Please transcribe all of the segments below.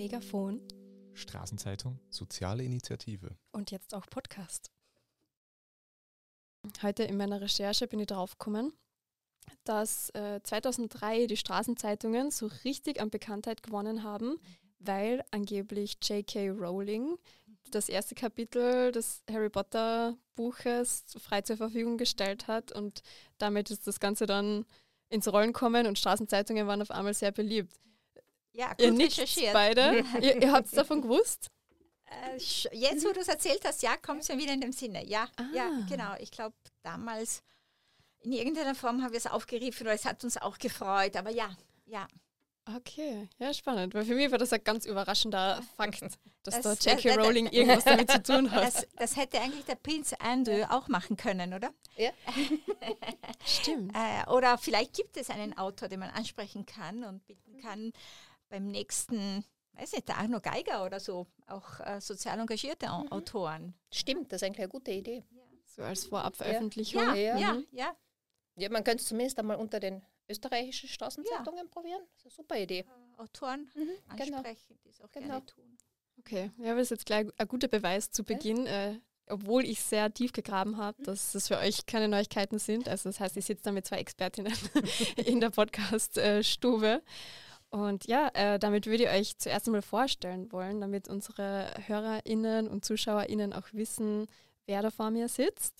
Megafon Straßenzeitung, soziale Initiative. und jetzt auch Podcast. Heute in meiner Recherche bin ich draufgekommen, dass äh, 2003 die Straßenzeitungen so richtig an Bekanntheit gewonnen haben, weil angeblich J.K. Rowling das erste Kapitel des Harry Potter Buches frei zur Verfügung gestellt hat und damit ist das Ganze dann ins Rollen kommen und Straßenzeitungen waren auf einmal sehr beliebt. Ja, gut Ihr recherchiert. beide. ihr ihr habt davon gewusst? Äh, jetzt, wo du es erzählt hast, ja, kommt es mir wieder in dem Sinne. Ja, ja, Ah. genau. Ich glaube, damals in irgendeiner Form haben wir es aufgegriffen oder es hat uns auch gefreut. Aber ja, ja. Okay, ja, spannend. Weil für mich war das ein ganz überraschender Fakt, dass Das- da das- J.K. das- Rowling irgendwas damit zu tun hat. Das, das hätte eigentlich der Prinz Andrew auch machen können, oder? Stimmt. Äh, oder vielleicht gibt es einen Autor, den man ansprechen kann und bitten kann, beim nächsten, weiß nicht, der Arno Geiger oder so, auch äh, sozial engagierte Au- Autoren. Stimmt, das ist eigentlich eine gute Idee. So als Vorabveröffentlichung. Ja, Ja. ja, Mhm. ja. Ja, man könnte es zumindest einmal unter den österreichischen Straßenzeitungen probieren. Das ist eine super Idee. Äh, Autoren Mhm, genau. ansprechen, die es auch Genau. gerne tun. Okay, ja, das ist jetzt gleich ein guter Beweis zu Beginn, äh, obwohl ich sehr tief gegraben habe, dass das für euch keine Neuigkeiten sind. Also das heißt, ich sitze da mit zwei Expertinnen in der Podcast-Stube. Und ja, äh, damit würde ich euch zuerst einmal vorstellen wollen, damit unsere HörerInnen und ZuschauerInnen auch wissen, wer da vor mir sitzt.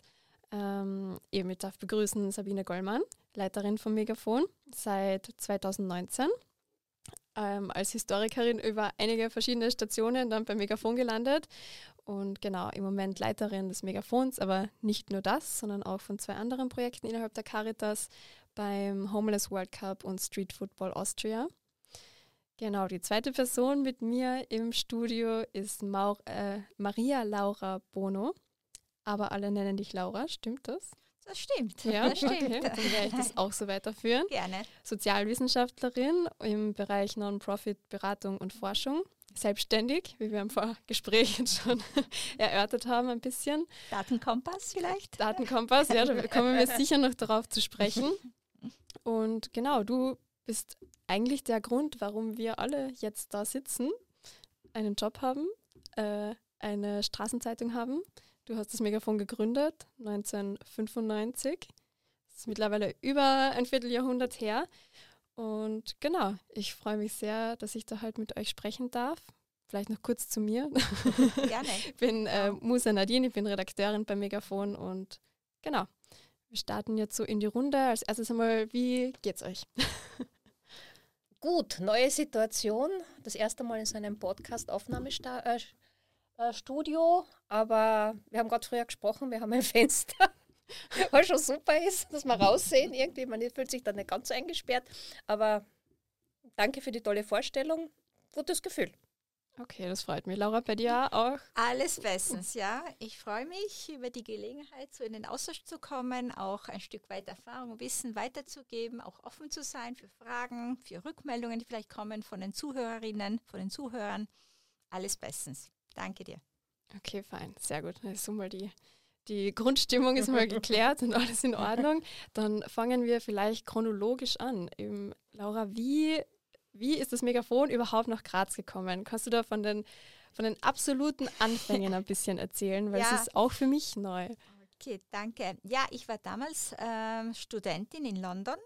Ähm, eben, ich darf begrüßen Sabine Gollmann, Leiterin vom Megafon seit 2019 ähm, als Historikerin über einige verschiedene Stationen dann beim Megafon gelandet und genau im Moment Leiterin des Megafons, aber nicht nur das, sondern auch von zwei anderen Projekten innerhalb der Caritas beim Homeless World Cup und Street Football Austria. Genau, die zweite Person mit mir im Studio ist Mau äh, Maria Laura Bono, aber alle nennen dich Laura, stimmt das? Das stimmt. Ja, das stimmt. okay, dann werde ich das auch so weiterführen. Gerne. Sozialwissenschaftlerin im Bereich Non-Profit-Beratung und Forschung. Selbstständig, wie wir im Vorgespräch jetzt schon erörtert haben, ein bisschen. Datenkompass vielleicht? Datenkompass, ja, da kommen wir sicher noch darauf zu sprechen. Und genau, du bist eigentlich der Grund, warum wir alle jetzt da sitzen, einen Job haben, äh, eine Straßenzeitung haben. Du hast das Megafon gegründet, 1995. Das ist mittlerweile über ein Vierteljahrhundert her. Und genau, ich freue mich sehr, dass ich da halt mit euch sprechen darf. Vielleicht noch kurz zu mir. Gerne. Ich bin äh, Musa Nadine, ich bin Redakteurin bei Megafon und genau, wir starten jetzt so in die Runde. Als erstes einmal, wie geht's euch? Gut, neue Situation. Das erste Mal in so einem Podcast-Aufnahmestudio. Äh, äh, aber wir haben gerade früher gesprochen, wir haben ein Fenster, was schon super ist, dass wir raussehen irgendwie. Man fühlt sich dann nicht ganz so eingesperrt. Aber danke für die tolle Vorstellung. Gutes Gefühl. Okay, das freut mich. Laura, bei dir auch? Alles bestens, ja. Ich freue mich über die Gelegenheit, so in den Austausch zu kommen, auch ein Stück weit Erfahrung Wissen weiterzugeben, auch offen zu sein für Fragen, für Rückmeldungen, die vielleicht kommen von den Zuhörerinnen, von den Zuhörern. Alles bestens. Danke dir. Okay, fein, sehr gut. Dann ist so mal die, die Grundstimmung ist mal geklärt und alles in Ordnung. Dann fangen wir vielleicht chronologisch an. Eben, Laura, wie, wie ist das Megafon überhaupt nach Graz gekommen? Kannst du da von den, von den absoluten Anfängen ein bisschen erzählen? Weil Ja. es ist auch für mich neu. Okay, danke. Ja, ich war damals ähm, Studentin in London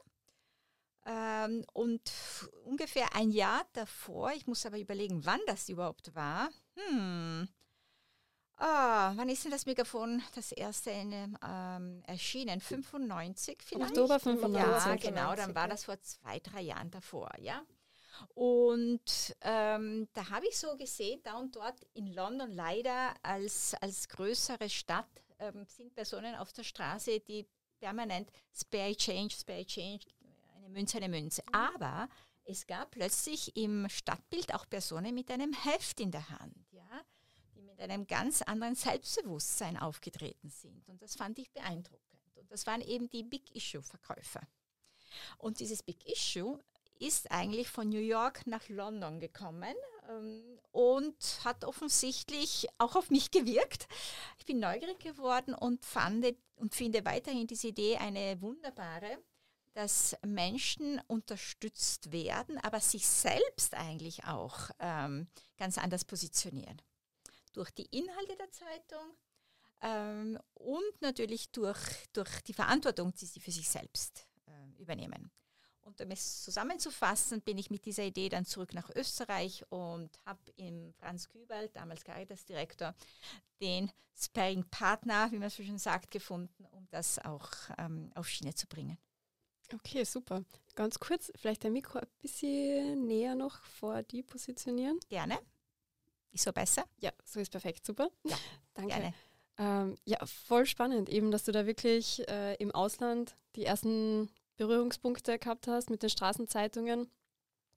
ähm, und ungefähr ein Jahr davor, ich muss aber überlegen, wann das überhaupt war. Hm. Ah, wann ist denn das Megafon das erste in, ähm, erschienen? 95 vielleicht? Oktober 95. Ja, genau, dann war das vor zwei, drei Jahren davor, ja. Und ähm, da habe ich so gesehen, da und dort in London leider als, als größere Stadt ähm, sind Personen auf der Straße, die permanent Spare Change, Spare Change, eine Münze, eine Münze. Aber es gab plötzlich im Stadtbild auch Personen mit einem Heft in der Hand, ja, die mit einem ganz anderen Selbstbewusstsein aufgetreten sind. Und das fand ich beeindruckend. Und das waren eben die Big Issue-Verkäufer. Und dieses Big Issue ist eigentlich von New York nach London gekommen ähm, und hat offensichtlich auch auf mich gewirkt. Ich bin neugierig geworden und, fand, und finde weiterhin diese Idee eine wunderbare, dass Menschen unterstützt werden, aber sich selbst eigentlich auch ähm, ganz anders positionieren. Durch die Inhalte der Zeitung ähm, und natürlich durch, durch die Verantwortung, die sie für sich selbst äh, übernehmen. Und um es zusammenzufassen, bin ich mit dieser Idee dann zurück nach Österreich und habe im Franz Kübel, damals Caritas-Direktor, den Sparring-Partner, wie man so schön sagt, gefunden, um das auch ähm, auf Schiene zu bringen. Okay, super. Ganz kurz, vielleicht dein Mikro ein bisschen näher noch vor die positionieren. Gerne. Ist so besser? Ja, so ist perfekt. Super. Ja, danke. Gerne. Ähm, ja, voll spannend, eben, dass du da wirklich äh, im Ausland die ersten Berührungspunkte gehabt hast mit den Straßenzeitungen.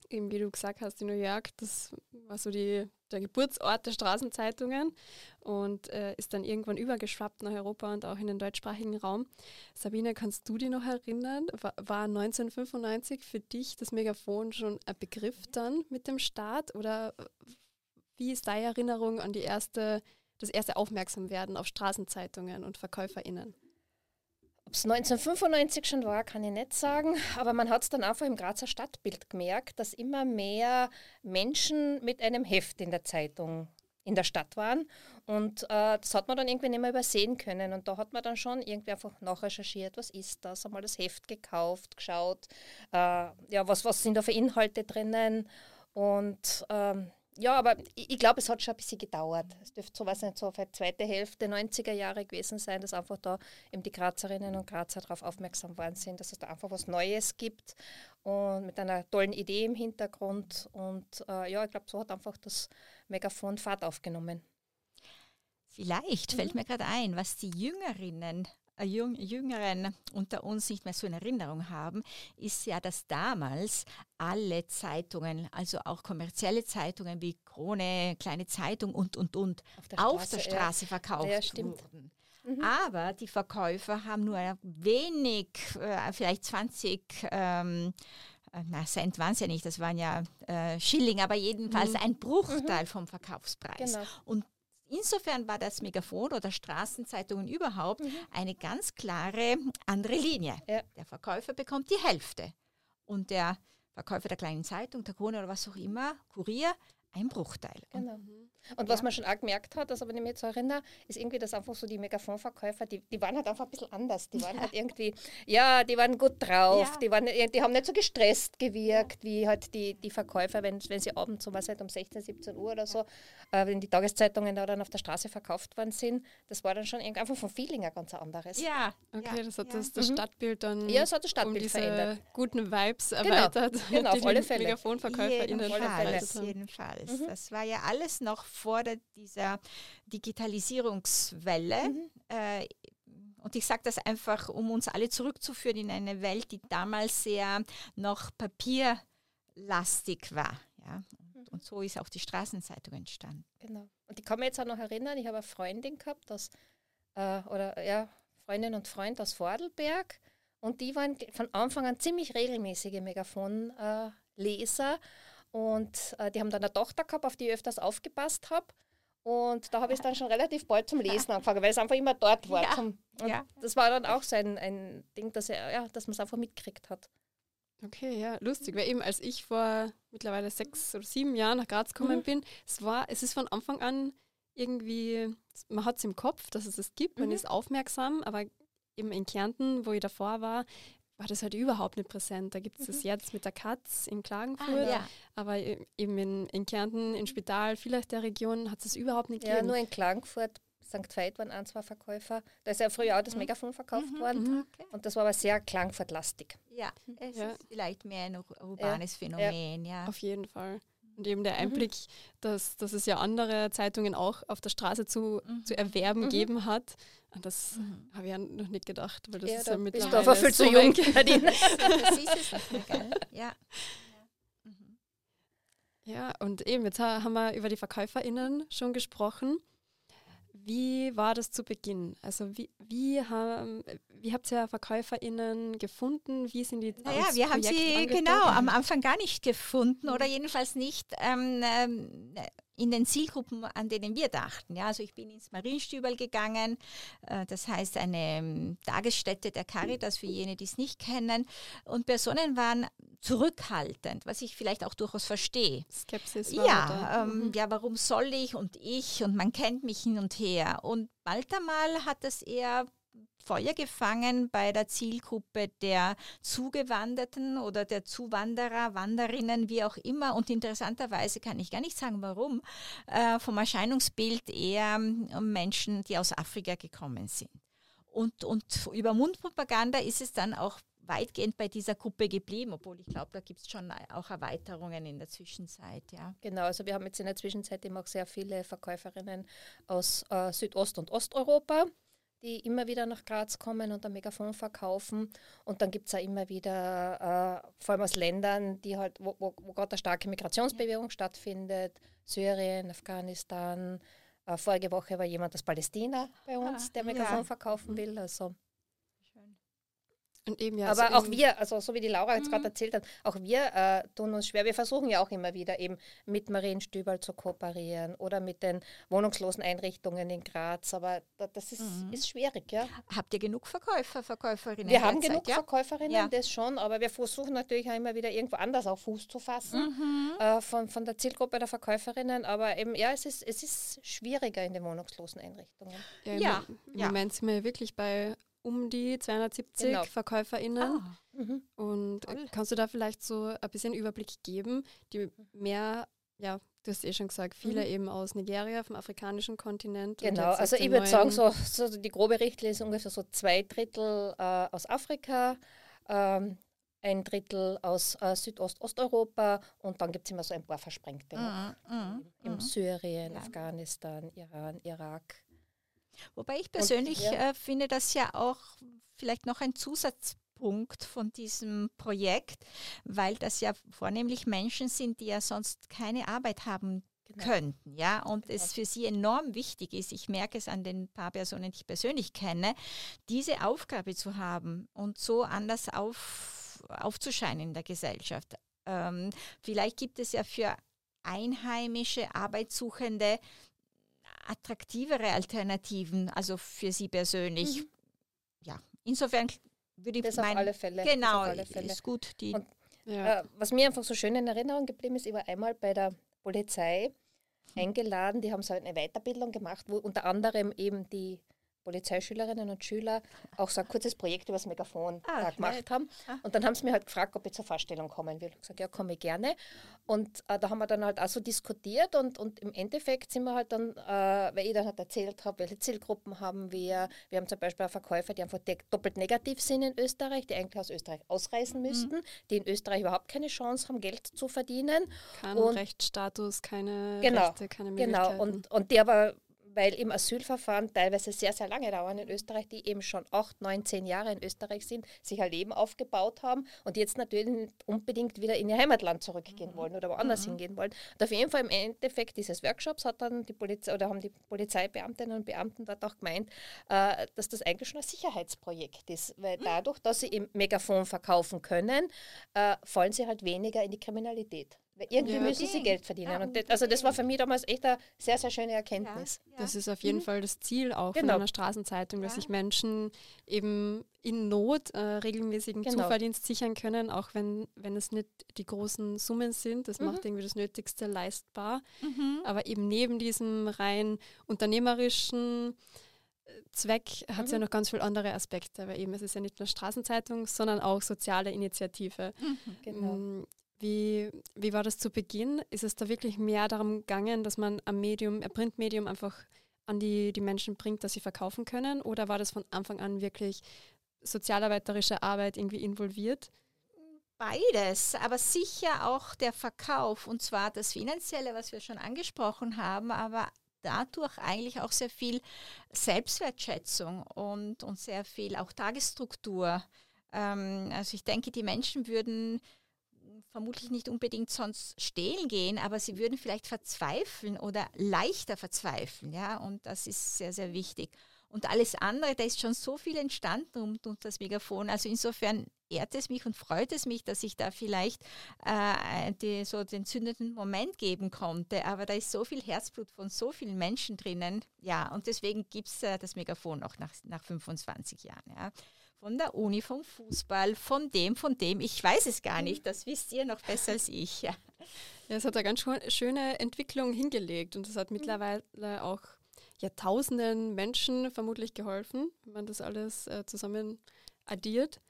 Eben wie du gesagt hast, in New York, das war so die, der Geburtsort der Straßenzeitungen und äh, ist dann irgendwann übergeschwappt nach Europa und auch in den deutschsprachigen Raum. Sabine, kannst du dich noch erinnern? War, war 1995 für dich das Megafon schon ein Begriff dann mit dem Staat oder wie ist deine Erinnerung an die erste, das erste Aufmerksamwerden auf Straßenzeitungen und VerkäuferInnen? Ob es 1995 schon war, kann ich nicht sagen, aber man hat es dann einfach im Grazer Stadtbild gemerkt, dass immer mehr Menschen mit einem Heft in der Zeitung in der Stadt waren. Und äh, das hat man dann irgendwie nicht mehr übersehen können. Und da hat man dann schon irgendwie einfach nachrecherchiert, was ist das, einmal das Heft gekauft, geschaut, äh, ja, was, was sind da für Inhalte drinnen. Und ähm, ja, aber ich, ich glaube, es hat schon ein bisschen gedauert. Es dürfte so, weiß nicht, so für die zweite Hälfte 90er Jahre gewesen sein, dass einfach da eben die Grazerinnen und Grazer darauf aufmerksam worden sind, dass es da einfach was Neues gibt und mit einer tollen Idee im Hintergrund. Und äh, ja, ich glaube, so hat einfach das Megafon Fahrt aufgenommen. Vielleicht fällt mhm. mir gerade ein, was die Jüngerinnen Jüngeren unter uns nicht mehr so in Erinnerung haben, ist ja, dass damals alle Zeitungen, also auch kommerzielle Zeitungen wie Krone, Kleine Zeitung und, und, und, auf der Straße, auf der Straße ja. verkauft ja, wurden. Mhm. Aber die Verkäufer haben nur wenig, äh, vielleicht 20 ähm, äh, na, Cent waren es ja nicht, das waren ja äh, Schilling, aber jedenfalls mhm. ein Bruchteil mhm. vom Verkaufspreis. Genau. Und Insofern war das Megafon oder Straßenzeitungen überhaupt mhm. eine ganz klare andere Linie. Ja. Der Verkäufer bekommt die Hälfte und der Verkäufer der kleinen Zeitung, der Krone oder was auch immer, Kurier, ein Bruchteil. Genau. Und was man schon auch gemerkt hat, das aber nicht mehr zu erinnern, ist irgendwie, dass einfach so die Megafonverkäufer, die, die waren halt einfach ein bisschen anders. Die waren ja. halt irgendwie, ja, die waren gut drauf, ja. die, waren, die haben nicht so gestresst gewirkt, wie halt die, die Verkäufer, wenn, wenn sie abends so was halt um 16, 17 Uhr oder so, äh, wenn die Tageszeitungen da dann auf der Straße verkauft worden sind. Das war dann schon irgendwie einfach vom Feeling ein ganz anderes. Ja. Okay, das hat das, das mhm. Stadtbild dann ja, das hat das Stadtbild um verändert. guten Vibes genau. erweitert. Genau, auf alle Fälle. MegafonverkäuferInnen jedenfalls, jedenfalls. Mhm. Das war ja alles noch vor der, dieser Digitalisierungswelle. Mhm. Äh, und ich sage das einfach, um uns alle zurückzuführen in eine Welt, die damals sehr noch papierlastig war. Ja? Und, und so ist auch die Straßenzeitung entstanden. Genau. Und ich kann mich jetzt auch noch erinnern, ich habe eine Freundin gehabt, das, äh, oder ja, Freundin und Freund aus Vordelberg. Und die waren von Anfang an ziemlich regelmäßige Megafonleser. Äh, und äh, die haben dann eine Tochter gehabt, auf die ich öfters aufgepasst habe. Und da habe ich dann schon relativ bald zum Lesen angefangen, weil es einfach immer dort war. Ja, ja. Das war dann auch so ein, ein Ding, dass, er, ja, dass man es einfach mitgekriegt hat. Okay, ja, lustig, weil eben als ich vor mittlerweile sechs oder sieben Jahren nach Graz gekommen mhm. bin, es war, es ist von Anfang an irgendwie, man hat es im Kopf, dass es es gibt, man mhm. ist aufmerksam, aber eben in Kärnten, wo ich davor war, war das halt überhaupt nicht präsent. Da gibt es mhm. das jetzt mit der Katz in Klagenfurt, ah, ja. aber eben in, in Kärnten, in Spital, vielleicht der Region hat es überhaupt nicht gegeben. Ja, nur in Klagenfurt, St. Veit waren ein, zwei Verkäufer. Da ist ja früher auch das mhm. Megafon verkauft mhm. worden mhm. okay. und das war aber sehr Klangfurt-lastig. Ja, es ja. ist vielleicht mehr ein urbanes ja. Phänomen, ja. Auf jeden Fall. Und eben der mhm. Einblick, dass, dass es ja andere Zeitungen auch auf der Straße zu, zu erwerben mhm. gegeben hat, das mhm. habe ich ja noch nicht gedacht, weil das ja, ist ja mittlerweile da viel zu jung. Das ist es nicht mehr, gell? Ja. Mhm. Ja, und eben, jetzt haben wir über die VerkäuferInnen schon gesprochen. Wie war das zu Beginn? Also wie, wie, haben, wie habt ihr VerkäuferInnen gefunden? Wie sind die Naja, wir haben sie genau am Anfang gar nicht gefunden mhm. oder jedenfalls nicht ähm, ähm, in den Zielgruppen, an denen wir dachten. Ja, also ich bin ins Marienstübel gegangen, äh, das heißt eine ähm, Tagesstätte der Caritas für jene, die es nicht kennen. Und Personen waren zurückhaltend, was ich vielleicht auch durchaus verstehe. Skepsis war ja, da. Ähm, mhm. ja, warum soll ich und ich und man kennt mich hin und her. Und bald einmal hat das eher Feuer gefangen bei der Zielgruppe der Zugewanderten oder der Zuwanderer, Wanderinnen, wie auch immer. Und interessanterweise kann ich gar nicht sagen, warum, äh, vom Erscheinungsbild eher ähm, Menschen, die aus Afrika gekommen sind. Und, und über Mundpropaganda ist es dann auch weitgehend bei dieser Gruppe geblieben, obwohl ich glaube, da gibt es schon auch Erweiterungen in der Zwischenzeit. Ja. Genau, also wir haben jetzt in der Zwischenzeit eben auch sehr viele Verkäuferinnen aus äh, Südost- und Osteuropa die immer wieder nach Graz kommen und ein Megafon verkaufen. Und dann gibt es auch immer wieder, äh, vor allem aus Ländern, die halt, wo, wo, wo gerade eine starke Migrationsbewegung ja. stattfindet, Syrien, Afghanistan. Äh, vorige Woche war jemand aus Palästina bei uns, ah, der Megafon ja. verkaufen will. Also und eben, ja, Aber also auch wir, also so wie die Laura jetzt mhm. gerade erzählt hat, auch wir äh, tun uns schwer. Wir versuchen ja auch immer wieder eben mit Marienstübel zu kooperieren oder mit den wohnungslosen Einrichtungen in Graz. Aber das ist, mhm. ist schwierig, ja. Habt ihr genug Verkäufer, Verkäuferinnen? Wir haben genug ja? Verkäuferinnen, ja. das schon, aber wir versuchen natürlich auch immer wieder irgendwo anders auf Fuß zu fassen mhm. äh, von, von der Zielgruppe der Verkäuferinnen. Aber eben, ja, es ist, es ist schwieriger in den wohnungslosen Einrichtungen. Ja, im, ja. im Moment sind wir wirklich bei um die 270 genau. VerkäuferInnen. Ah. Mhm. Und Toll. kannst du da vielleicht so ein bisschen Überblick geben, die mehr, ja, du hast eh schon gesagt, viele mhm. eben aus Nigeria, vom afrikanischen Kontinent. Genau, also ich würde sagen, so, so, die grobe Richtlinie ist ungefähr so zwei Drittel äh, aus Afrika, ähm, ein Drittel aus äh, Südost-Osteuropa und dann gibt es immer so ein paar Versprengte. Mhm. Mhm. Im mhm. Syrien, ja. Afghanistan, Iran, Irak. Wobei ich persönlich und, ja. äh, finde, dass ja auch vielleicht noch ein Zusatzpunkt von diesem Projekt, weil das ja vornehmlich Menschen sind, die ja sonst keine Arbeit haben genau. könnten, ja, und genau. es für sie enorm wichtig ist, ich merke es an den paar Personen, die ich persönlich kenne, diese Aufgabe zu haben und so anders auf, aufzuscheinen in der Gesellschaft. Ähm, vielleicht gibt es ja für einheimische Arbeitssuchende attraktivere Alternativen, also für Sie persönlich. Mhm. Ja, insofern würde ich das meinen, auf alle Fälle. Genau, alle Fälle. ist gut. Die, Und, ja. äh, was mir einfach so schön in Erinnerung geblieben ist, ich war einmal bei der Polizei eingeladen, die haben so eine Weiterbildung gemacht, wo unter anderem eben die Polizeischülerinnen und Schüler auch so ein kurzes Projekt über das Megafon ah, gemacht haben. Ah. Und dann haben sie mir halt gefragt, ob ich zur Vorstellung kommen will. Ich habe gesagt, ja, komme ich gerne. Und äh, da haben wir dann halt auch so diskutiert und, und im Endeffekt sind wir halt dann, äh, weil ich dann halt erzählt habe, welche Zielgruppen haben wir. Wir haben zum Beispiel Verkäufer, die einfach doppelt negativ sind in Österreich, die eigentlich aus Österreich ausreisen mhm. müssten, mhm. die in Österreich überhaupt keine Chance haben, Geld zu verdienen. Kein und Rechtsstatus, keine genau, Rechte, keine Möglichkeiten. Genau, und, und die aber weil im Asylverfahren teilweise sehr, sehr lange dauern in Österreich, die eben schon acht, neun, zehn Jahre in Österreich sind, sich ein Leben aufgebaut haben und jetzt natürlich unbedingt wieder in ihr Heimatland zurückgehen mhm. wollen oder woanders mhm. hingehen wollen. Und auf jeden Fall im Endeffekt dieses Workshops hat dann die Polizei oder haben die Polizeibeamtinnen und Beamten dort auch gemeint, äh, dass das eigentlich schon ein Sicherheitsprojekt ist, weil mhm. dadurch, dass sie im Megafon verkaufen können, äh, fallen sie halt weniger in die Kriminalität. Weil irgendwie ja. müssen sie Geld verdienen. Ja, und das, also das war für mich damals echt eine sehr, sehr schöne Erkenntnis. Ja, das ist auf jeden mhm. Fall das Ziel auch genau. von einer Straßenzeitung, dass sich Menschen eben in Not äh, regelmäßigen genau. Zuverdienst sichern können, auch wenn, wenn es nicht die großen Summen sind. Das mhm. macht irgendwie das Nötigste leistbar. Mhm. Aber eben neben diesem rein unternehmerischen äh, Zweck hat es mhm. ja noch ganz viele andere Aspekte, weil eben es ist ja nicht nur Straßenzeitung, sondern auch soziale Initiative. Mhm. Genau. Wie, wie war das zu Beginn? Ist es da wirklich mehr darum gegangen, dass man ein Medium, ein Printmedium einfach an die, die Menschen bringt, dass sie verkaufen können? Oder war das von Anfang an wirklich sozialarbeiterische Arbeit irgendwie involviert? Beides, aber sicher auch der Verkauf und zwar das Finanzielle, was wir schon angesprochen haben, aber dadurch eigentlich auch sehr viel Selbstwertschätzung und, und sehr viel auch Tagesstruktur. Ähm, also ich denke, die Menschen würden vermutlich nicht unbedingt sonst stehlen gehen, aber sie würden vielleicht verzweifeln oder leichter verzweifeln, ja, und das ist sehr, sehr wichtig. Und alles andere, da ist schon so viel entstanden um, um das Megafon. Also insofern ehrt es mich und freut es mich, dass ich da vielleicht äh, die, so den zündenden Moment geben konnte. Aber da ist so viel Herzblut von so vielen Menschen drinnen. Ja, und deswegen gibt es äh, das Megafon auch nach, nach 25 Jahren. Ja. Von der Uni, vom Fußball, von dem, von dem. Ich weiß es gar nicht. Das wisst ihr noch besser als ich. Ja. Ja, es hat eine ganz schöne Entwicklung hingelegt und es hat mittlerweile auch Jahrtausenden Menschen vermutlich geholfen, wenn man das alles äh, zusammen addiert.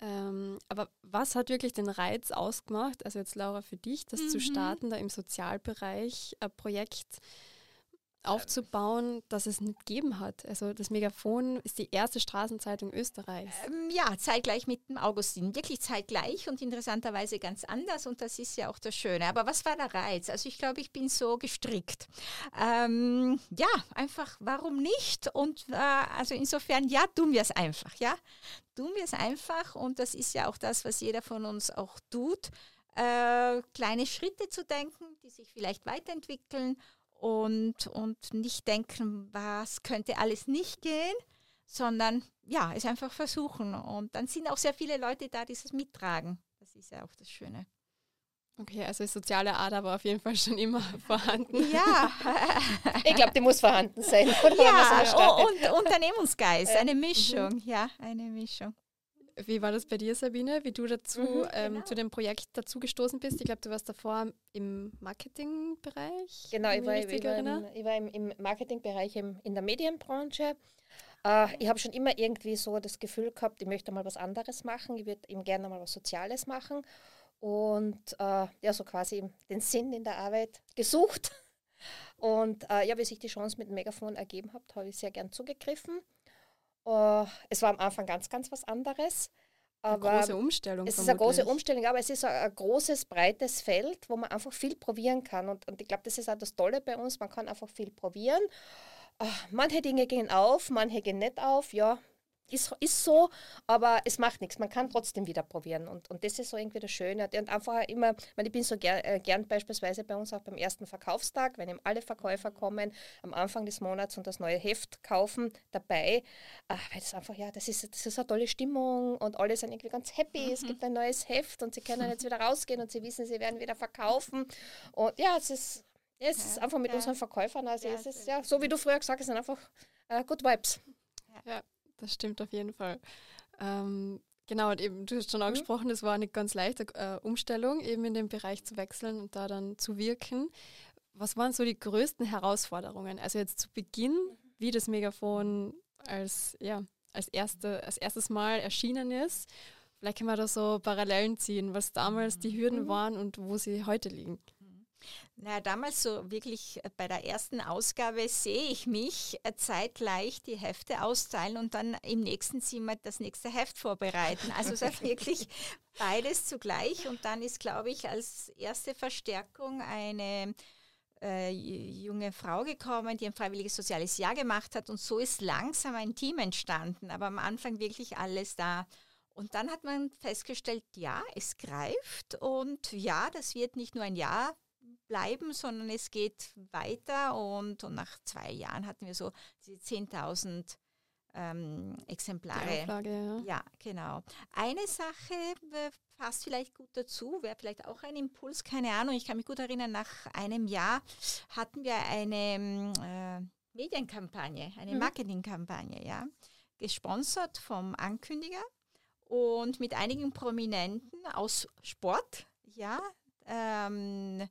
Ähm, aber was hat wirklich den Reiz ausgemacht, also jetzt Laura für dich, das mhm. zu starten, da im Sozialbereich ein Projekt aufzubauen, das es nicht gegeben hat. Also das Megafon ist die erste Straßenzeitung Österreichs. Ähm, ja, zeitgleich mit dem Augustin. Wirklich zeitgleich und interessanterweise ganz anders und das ist ja auch das Schöne. Aber was war der Reiz? Also ich glaube, ich bin so gestrickt. Ähm, ja, einfach, warum nicht? Und äh, also insofern, ja, tun wir es einfach, ja. Tun wir es einfach und das ist ja auch das, was jeder von uns auch tut. Äh, kleine Schritte zu denken, die sich vielleicht weiterentwickeln und, und nicht denken, was könnte alles nicht gehen, sondern ja, es einfach versuchen. Und dann sind auch sehr viele Leute da, die es mittragen. Das ist ja auch das Schöne. Okay, also die soziale Ader war auf jeden Fall schon immer vorhanden. Ja. ich glaube, die muss vorhanden sein. ja, und Unternehmensgeist, eine Mischung. Mhm. Ja, eine Mischung. Wie war das bei dir, Sabine, wie du dazu mhm, ähm, genau. zu dem Projekt dazu gestoßen bist? Ich glaube, du warst davor im Marketingbereich. Genau, ich war, ich, war im, ich war, im, im Marketingbereich im, in der Medienbranche. Äh, ich habe schon immer irgendwie so das Gefühl gehabt, ich möchte mal was anderes machen. Ich würde eben gerne mal was Soziales machen. Und äh, ja, so quasi den Sinn in der Arbeit gesucht. Und äh, ja, wie sich die Chance mit dem Megafon ergeben hat, habe ich sehr gern zugegriffen. Uh, es war am Anfang ganz, ganz was anderes. Aber eine große Umstellung. Es vermutlich. ist eine große Umstellung, aber es ist ein, großes, breites Feld, wo man einfach viel probieren kann. Und, und ich glaube, das ist auch das Tolle bei uns. Man kann einfach viel probieren. Uh, manche Dinge gehen auf, manche gehen nicht auf. Ja, ist, ist so, aber es macht nichts. Man kann trotzdem wieder probieren. Und, und das ist so irgendwie das Schöne. Und einfach immer, weil ich bin so ger, äh, gern beispielsweise bei uns auch beim ersten Verkaufstag, wenn eben alle Verkäufer kommen, am Anfang des Monats und das neue Heft kaufen, dabei. Äh, weil das einfach, ja, das ist, das ist eine tolle Stimmung und alle sind irgendwie ganz happy. Mhm. Es gibt ein neues Heft und sie können jetzt wieder rausgehen und sie wissen, sie werden wieder verkaufen. Und ja, es ist, ja, es ist einfach mit ja. unseren Verkäufern, also ja, es ist ja, so wie du früher gesagt hast, es sind einfach äh, Good Vibes. Ja das stimmt auf jeden Fall. Ähm, genau, und eben, du hast schon mhm. angesprochen, es war eine ganz leichte äh, Umstellung, eben in den Bereich zu wechseln und da dann zu wirken. Was waren so die größten Herausforderungen? Also jetzt zu Beginn, wie das Megafon als, ja, als, erste, als erstes Mal erschienen ist. Vielleicht können wir da so Parallelen ziehen, was damals die Hürden mhm. waren und wo sie heute liegen. Na, damals so wirklich äh, bei der ersten Ausgabe sehe ich mich äh, zeitgleich die Hefte austeilen und dann im nächsten Zimmer das nächste Heft vorbereiten. Also es ist wirklich beides zugleich und dann ist, glaube ich, als erste Verstärkung eine äh, junge Frau gekommen, die ein freiwilliges soziales Jahr gemacht hat und so ist langsam ein Team entstanden, aber am Anfang wirklich alles da. Und dann hat man festgestellt, ja, es greift und ja, das wird nicht nur ein Jahr bleiben, sondern es geht weiter und, und nach zwei Jahren hatten wir so diese 10.000 ähm, Exemplare. Auflage, ja. ja. genau. Eine Sache äh, passt vielleicht gut dazu, wäre vielleicht auch ein Impuls, keine Ahnung. Ich kann mich gut erinnern, nach einem Jahr hatten wir eine äh, Medienkampagne, eine mhm. Marketingkampagne, ja, gesponsert vom Ankündiger und mit einigen Prominenten aus Sport, ja, ähm,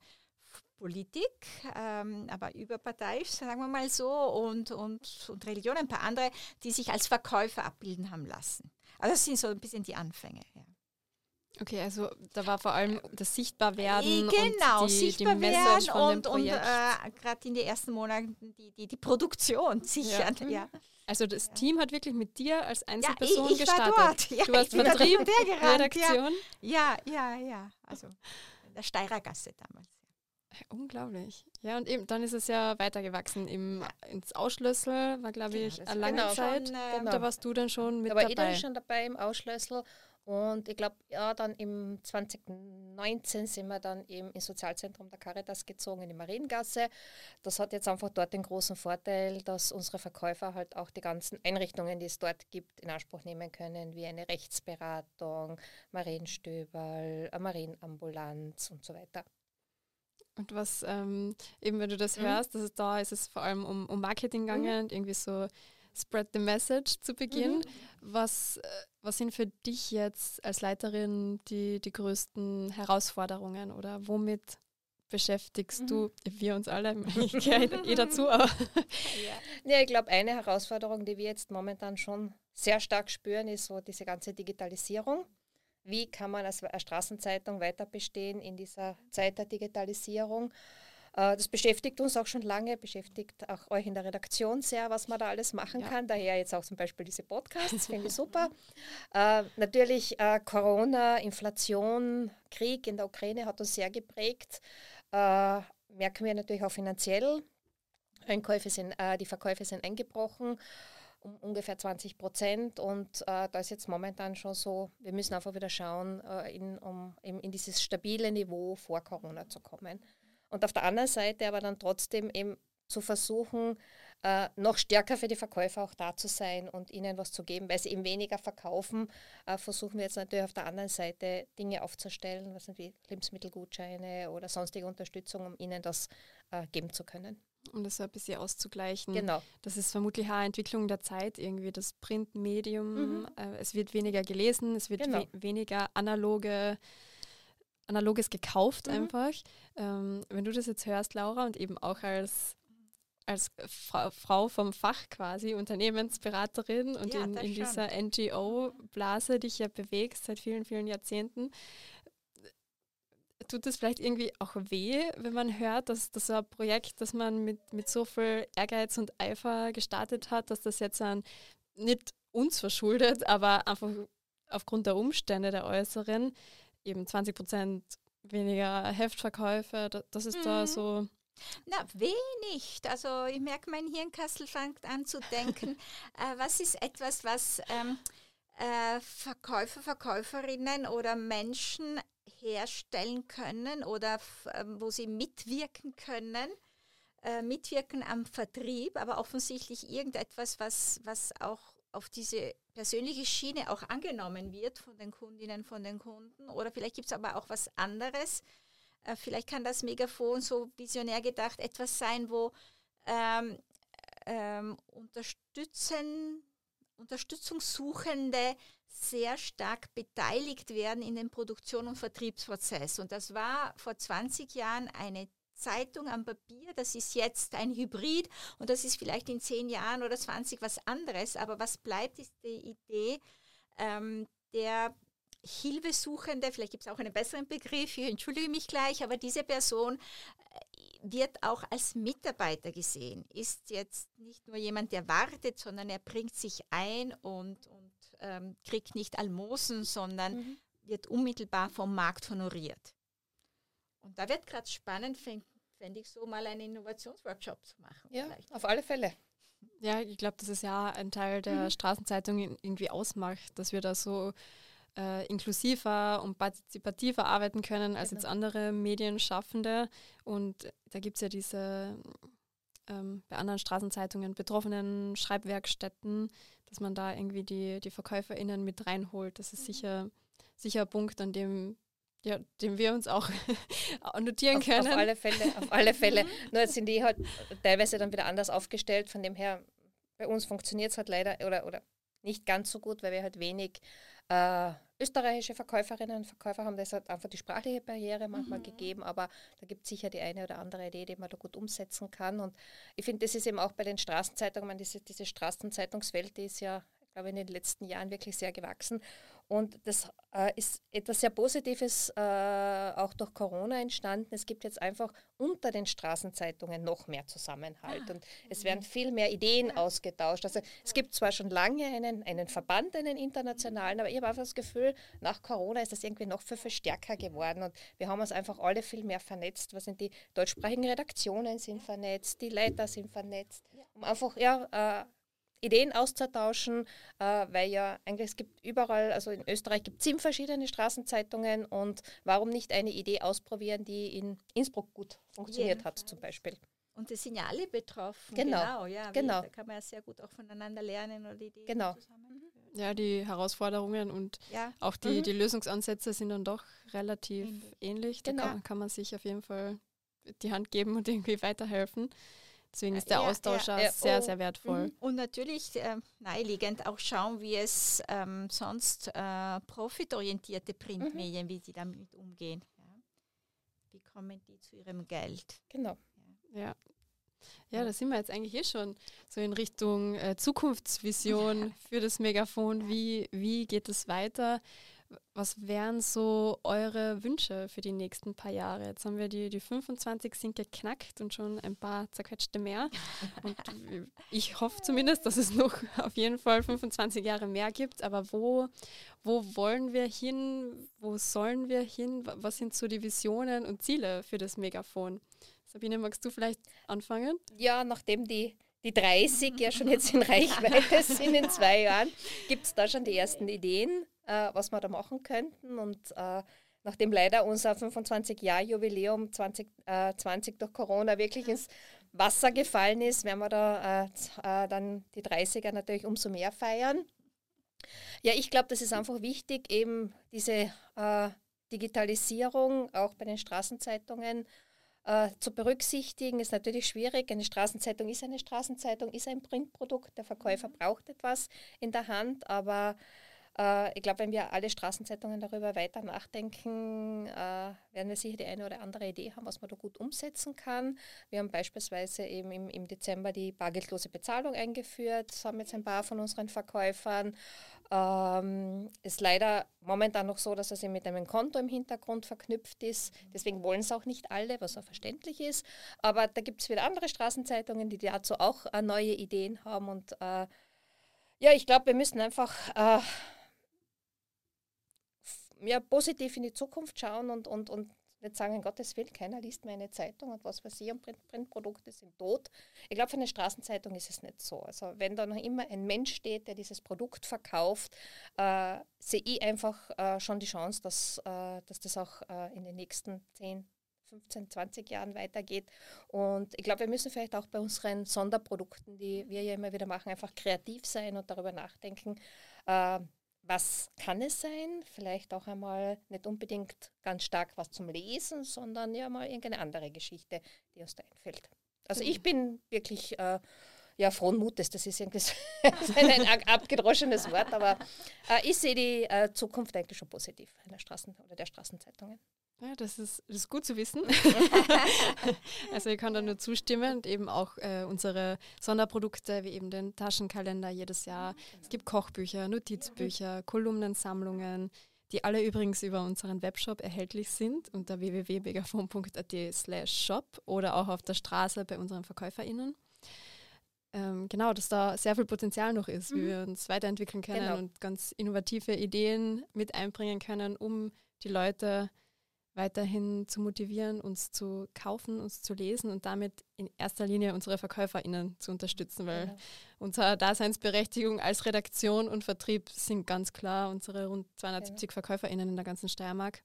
Politik, ähm, aber überparteiisch, sagen wir mal so, und, und, und Religion, ein paar andere, die sich als Verkäufer abbilden haben lassen. Also das sind so ein bisschen die Anfänge. Ja. Okay, also da war vor allem das Sichtbarwerden genau, und die, sichtbar die Message und. Und äh, gerade in den ersten Monaten die, die, die Produktion sichern. Ja. ja. Also das ja. Team hat wirklich mit dir als Einzelperson ja, ich, ich gestartet. War dort. Ja, du hast Vertrieb, Redaktion. Ja, ja, ja. Also in der Steirergasse damals. Unglaublich. Ja, und eben dann ist es ja weitergewachsen im, ins Ausschlüssel, war glaube ich eine lange genau, Zeit. Schon, äh, genau. Da warst du dann schon mit da war dabei. Ich dann schon dabei im Ausschlüssel Und ich glaube, ja, dann im 2019 sind wir dann eben ins Sozialzentrum der Caritas gezogen in die Mariengasse. Das hat jetzt einfach dort den großen Vorteil, dass unsere Verkäufer halt auch die ganzen Einrichtungen, die es dort gibt, in Anspruch nehmen können, wie eine Rechtsberatung, Marienstöberl, eine Marienambulanz und so weiter. Und was ähm, eben, wenn du das mhm. hörst, dass es da ist es vor allem um, um Marketing mhm. gegangen mhm. und irgendwie so Spread the Message zu Beginn. Mhm. Was, äh, was sind für dich jetzt als Leiterin die, die größten Herausforderungen oder womit beschäftigst mhm. du, wir uns alle, ich gehöre eh dazu, aber. Ja, ja ich glaube, eine Herausforderung, die wir jetzt momentan schon sehr stark spüren, ist so diese ganze Digitalisierung. Wie kann man als Straßenzeitung weiter bestehen in dieser Zeit der Digitalisierung? Äh, das beschäftigt uns auch schon lange, beschäftigt auch euch in der Redaktion sehr, was man da alles machen ja. kann. Daher jetzt auch zum Beispiel diese Podcasts, finde ich super. äh, natürlich äh, Corona, Inflation, Krieg in der Ukraine hat uns sehr geprägt. Äh, merken wir natürlich auch finanziell. Einkäufe sind, äh, die Verkäufe sind eingebrochen um ungefähr 20 Prozent. Und äh, da ist jetzt momentan schon so, wir müssen einfach wieder schauen, äh, in, um in, in, dieses stabile Niveau vor Corona zu kommen. Und auf der anderen Seite aber dann trotzdem eben zu versuchen, äh, noch stärker für die Verkäufer auch da zu sein und ihnen was zu geben, weil sie eben weniger verkaufen, äh, versuchen wir jetzt natürlich auf der anderen Seite Dinge aufzustellen, was sind wie Lebensmittelgutscheine oder sonstige Unterstützung, um ihnen das äh, geben zu können. Um das ein bisschen auszugleichen. Genau. Das ist vermutlich eine Entwicklung der Zeit, irgendwie das Printmedium. Mhm. Äh, es wird weniger gelesen, es wird genau. we weniger analoge Analoges gekauft mhm. einfach. Ähm, wenn du das jetzt hörst, Laura, und eben auch als, als Fra Frau vom Fach quasi, Unternehmensberaterin und ja, in, in dieser NGO-Blase dich ja bewegst seit vielen, vielen Jahrzehnten, tut es vielleicht irgendwie auch weh, wenn man hört, dass das so ein Projekt, das man mit, mit so viel Ehrgeiz und Eifer gestartet hat, dass das jetzt an nicht uns verschuldet, aber einfach aufgrund der Umstände der äußeren eben 20 Prozent weniger Heftverkäufe. Das ist mhm. da so. Na, wenig. Also ich merke, mein Hirnkassel fängt an zu denken, äh, was ist etwas, was ähm, äh, Verkäufer, Verkäuferinnen oder Menschen herstellen können oder äh, wo sie mitwirken können, äh, mitwirken am Vertrieb, aber offensichtlich irgendetwas, was, was auch auf diese persönliche Schiene auch angenommen wird von den Kundinnen, von den Kunden. Oder vielleicht gibt es aber auch was anderes. Äh, vielleicht kann das Megafon so visionär gedacht etwas sein, wo ähm, ähm, unterstützen, Unterstützungssuchende sehr stark beteiligt werden in den Produktion- und Vertriebsprozess. Und das war vor 20 Jahren eine Zeitung am Papier, das ist jetzt ein Hybrid und das ist vielleicht in zehn Jahren oder 20 was anderes, aber was bleibt, ist die Idee ähm, der Hilfesuchende, vielleicht gibt es auch einen besseren Begriff, ich entschuldige mich gleich, aber diese Person äh, wird auch als Mitarbeiter gesehen, ist jetzt nicht nur jemand, der wartet, sondern er bringt sich ein und ähm, kriegt nicht Almosen, sondern mhm. wird unmittelbar vom Markt honoriert. Und da wird gerade spannend, fände ich so mal einen Innovationsworkshop zu machen. Ja, vielleicht. auf alle Fälle. Ja, ich glaube, das ist ja ein Teil der mhm. Straßenzeitung irgendwie ausmacht, dass wir da so äh, inklusiver und partizipativer arbeiten können als genau. jetzt andere Medienschaffende. Und da gibt es ja diese ähm, bei anderen Straßenzeitungen betroffenen Schreibwerkstätten, dass man da irgendwie die, die VerkäuferInnen mit reinholt. Das ist mhm. sicher, sicher ein Punkt, an dem ja, den wir uns auch notieren auf, können. Auf alle Fälle, auf alle Fälle. Nur jetzt sind die halt teilweise dann wieder anders aufgestellt. Von dem her, bei uns funktioniert es halt leider oder, oder nicht ganz so gut, weil wir halt wenig äh, österreichische Verkäuferinnen und Verkäufer haben. Das hat einfach die sprachliche Barriere manchmal mhm. gegeben, aber da gibt es sicher die eine oder andere Idee, die man da gut umsetzen kann. Und ich finde, das ist eben auch bei den Straßenzeitungen, diese, diese Straßenzeitungswelt, die ist ja, glaube ich, in den letzten Jahren wirklich sehr gewachsen. Und das äh, ist etwas sehr Positives äh, auch durch Corona entstanden. Es gibt jetzt einfach unter den Straßenzeitungen noch mehr Zusammenhalt ah. und es werden viel mehr Ideen ja. ausgetauscht. Also es gibt zwar schon lange einen, einen Verband, einen internationalen, aber ich habe einfach das Gefühl, nach Corona ist das irgendwie noch viel, viel stärker geworden und wir haben uns einfach alle viel mehr vernetzt. Was sind die deutschsprachigen Redaktionen sind vernetzt, die Leiter sind vernetzt, um einfach ja, äh, Ideen auszutauschen, äh, weil ja eigentlich es gibt überall, also in Österreich gibt es sieben verschiedene Straßenzeitungen und warum nicht eine Idee ausprobieren, die in Innsbruck gut funktioniert hat zum Beispiel. Und das sind ja alle betroffen. Genau. genau ja, genau. Da kann man ja sehr gut auch voneinander lernen oder die Ideen genau. zusammen. Ja, die Herausforderungen und ja. auch die, mhm. die Lösungsansätze sind dann doch relativ ähnlich. ähnlich. Da genau. kann, kann, man sich auf jeden Fall die Hand geben und irgendwie weiterhelfen. Deswegen ist der ja, Austausch ja, sehr, oh, sehr wertvoll. Mhm. Und natürlich äh, naheliegend auch schauen, wie es ähm, sonst äh, profitorientierte Printmedien, mhm. wie sie damit umgehen. Wie kommen die zu ihrem Geld? Genau. Ja, ja, da sind wir jetzt eigentlich eh schon so in Richtung äh, Zukunftsvision für das Megafon. Wie, wie geht es weiter? Was wären so eure Wünsche für die nächsten paar Jahre? Jetzt haben wir die, die 25 sind geknackt und schon ein paar zerquetschte mehr. Und ich hoffe zumindest, dass es noch auf jeden Fall 25 Jahre mehr gibt. Aber wo, wo wollen wir hin? Wo sollen wir hin? Was sind so die Visionen und Ziele für das Megafon? Sabine, magst du vielleicht anfangen? Ja, nachdem die, die 30 ja schon jetzt in Reichweite sind in zwei Jahren, gibt es da schon die ersten Ideen, äh, was wir da machen könnten. Und äh, nachdem leider unser 25-Jahr-Jubiläum 2020 äh, durch Corona wirklich ins Wasser gefallen ist, werden wir da äh, äh, dann die 30er natürlich umso mehr feiern. Ja, ich glaube, das ist einfach wichtig, eben diese Digitalisierung auch bei den Straßenzeitungen äh, zu berücksichtigen. Ist natürlich schwierig. Eine Straßenzeitung ist eine Straßenzeitung, ist ein Printprodukt. Der Verkäufer mhm. braucht etwas in der Hand, aber äh, ich glaube, wenn wir alle Straßenzeitungen darüber weiter nachdenken, äh, werden wir sicher die eine oder andere Idee haben, was man da gut umsetzen kann. Wir haben beispielsweise eben im, Dezember die bargeldlose Bezahlung eingeführt, das haben jetzt ein paar von unseren Verkäufern. Ähm, ist leider momentan noch so, dass es mit einem Konto im Hintergrund verknüpft ist. Deswegen wollen es auch nicht alle, was auch verständlich ist. Aber da gibt es wieder andere Straßenzeitungen, die dazu auch äh, neue Ideen haben. Und ja, ich glaube, wir müssen einfach ja, positiv in die Zukunft schauen und, und, und nicht sagen, in Gottes Willen, keiner liest meine Zeitung und was weiß ich, und Print, Printprodukte sind tot. Ich glaube, für eine Straßenzeitung ist es nicht so. Also wenn da noch immer ein Mensch steht, der dieses Produkt verkauft, äh, sehe ich einfach äh, schon die Chance, dass, äh, dass das auch äh, in den nächsten 10, 15, 20 Jahren weitergeht. Und ich glaube, wir müssen vielleicht auch bei unseren Sonderprodukten, die wir ja immer wieder machen, einfach kreativ sein und darüber nachdenken, äh, was kann es sein? Vielleicht auch einmal nicht unbedingt ganz stark was zum Lesen, sondern ja mal irgendeine andere Geschichte, die uns da einfällt. Also ich bin wirklich äh, ja, frohen Mutes, das ist irgendwie so ein abgedroschenes Wort, aber äh, ich sehe die äh, Zukunft eigentlich schon positiv einer Straßen- oder der Straßenzeitungen. Ja, das ist, das ist gut zu wissen. also ich kann da nur zustimmen und eben auch äh, unsere Sonderprodukte wie eben den Taschenkalender jedes Jahr. Es gibt Kochbücher, Notizbücher, Kolumnensammlungen, die alle übrigens über unseren Webshop erhältlich sind unter www.megafon.at slash shop oder auch auf der Straße bei unseren VerkäuferInnen. Ähm, genau, dass da sehr viel Potenzial noch ist, mhm. wie wir uns weiterentwickeln können genau. und ganz innovative Ideen mit einbringen können, um die Leute weiterhin zu motivieren, uns zu kaufen, uns zu lesen und damit in erster Linie unsere VerkäuferInnen zu unterstützen, weil ja. unsere Daseinsberechtigung als Redaktion und Vertrieb sind ganz klar unsere rund 270 ja. VerkäuferInnen in der ganzen Steiermark.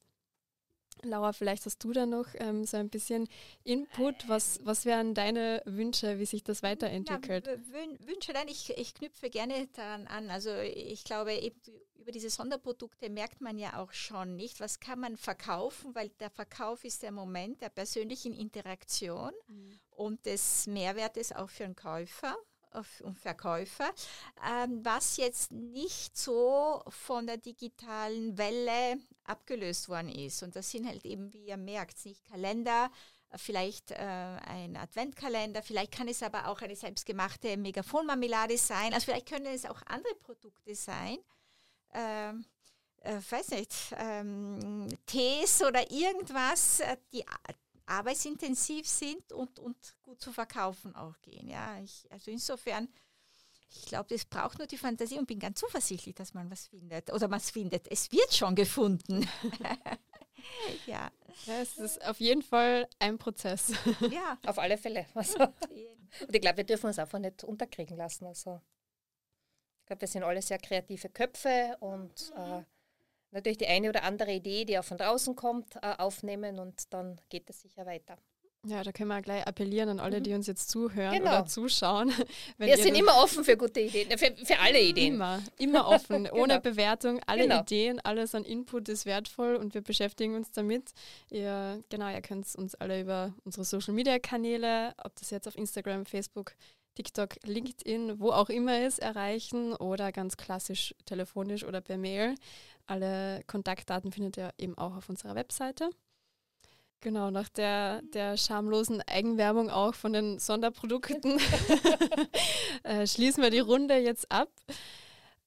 Laura, vielleicht hast du da noch ähm, so ein bisschen Input. Was, was wären deine Wünsche, wie sich das weiterentwickelt? Ja, Wünsche, nein, ich, ich knüpfe gerne daran an. Also ich glaube, eben über diese Sonderprodukte merkt man ja auch schon nicht, was kann man verkaufen, weil der Verkauf ist der Moment der persönlichen Interaktion mhm. und des Mehrwertes auch für den Käufer und Verkäufer, ähm, was jetzt nicht so von der digitalen Welle abgelöst worden ist. Und das sind halt eben, wie ihr merkt, nicht Kalender, vielleicht äh, ein Adventkalender, vielleicht kann es aber auch eine selbstgemachte Megafonmarmelade sein, also vielleicht können es auch andere Produkte sein. Ähm, äh, weiß nicht, ähm, Tees oder irgendwas, äh, die arbeitsintensiv sind und, und gut zu verkaufen auch gehen. Ja, ich, also insofern, ich glaube, es braucht nur die Fantasie und bin ganz zuversichtlich, dass man was findet. Oder man es findet. Es wird schon gefunden. ja. ja. Es ist auf jeden Fall ein Prozess. Ja. Auf alle Fälle. Also. Und ich glaube, wir dürfen uns einfach nicht unterkriegen lassen. Also glaube, wir sind alle sehr kreative Köpfe und äh, natürlich die eine oder andere Idee, die auch von draußen kommt, äh, aufnehmen und dann geht es sicher weiter. Ja, da können wir gleich appellieren an alle, Mhm. die uns jetzt zuhören Genau. oder zuschauen. Wir sind immer offen für gute Ideen, äh, für, für alle Ideen. Immer, immer offen, ohne Genau. Bewertung. Alle Genau. Ideen, alles an Input ist wertvoll und wir beschäftigen uns damit. Ihr, genau, ihr könnt uns alle über unsere Social Media Kanäle, ob das jetzt auf Instagram, Facebook, TikTok, LinkedIn, wo auch immer ist, erreichen oder ganz klassisch telefonisch oder per Mail. Alle Kontaktdaten findet ihr eben auch auf unserer Webseite. Genau, nach der, der schamlosen Eigenwerbung auch von den Sonderprodukten äh, schließen wir die Runde jetzt ab.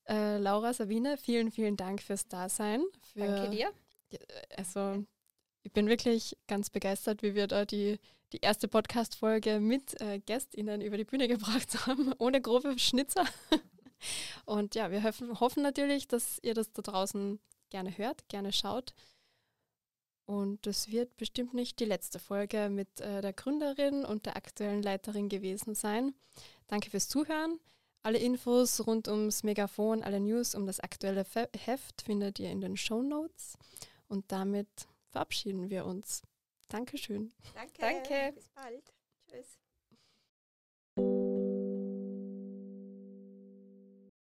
Äh, Laura, Sabine, vielen, vielen Dank fürs Dasein. Für, Danke dir. Also, ich bin wirklich ganz begeistert, wie wir da die, die erste Podcast-Folge mit äh, GästInnen über die Bühne gebracht haben, ohne grobe Schnitzer. Und ja, wir hoffen, hoffen natürlich, dass ihr das da draußen gerne hört, gerne schaut. Und das wird bestimmt nicht die letzte Folge mit äh, der Gründerin und der aktuellen Leiterin gewesen sein. Danke fürs Zuhören. Alle Infos rund ums Megafon, alle News um das aktuelle Fe Heft findet ihr in den Show Notes. Und damit verabschieden wir uns. Dankeschön. Danke. Danke. Bis bald. Tschüss.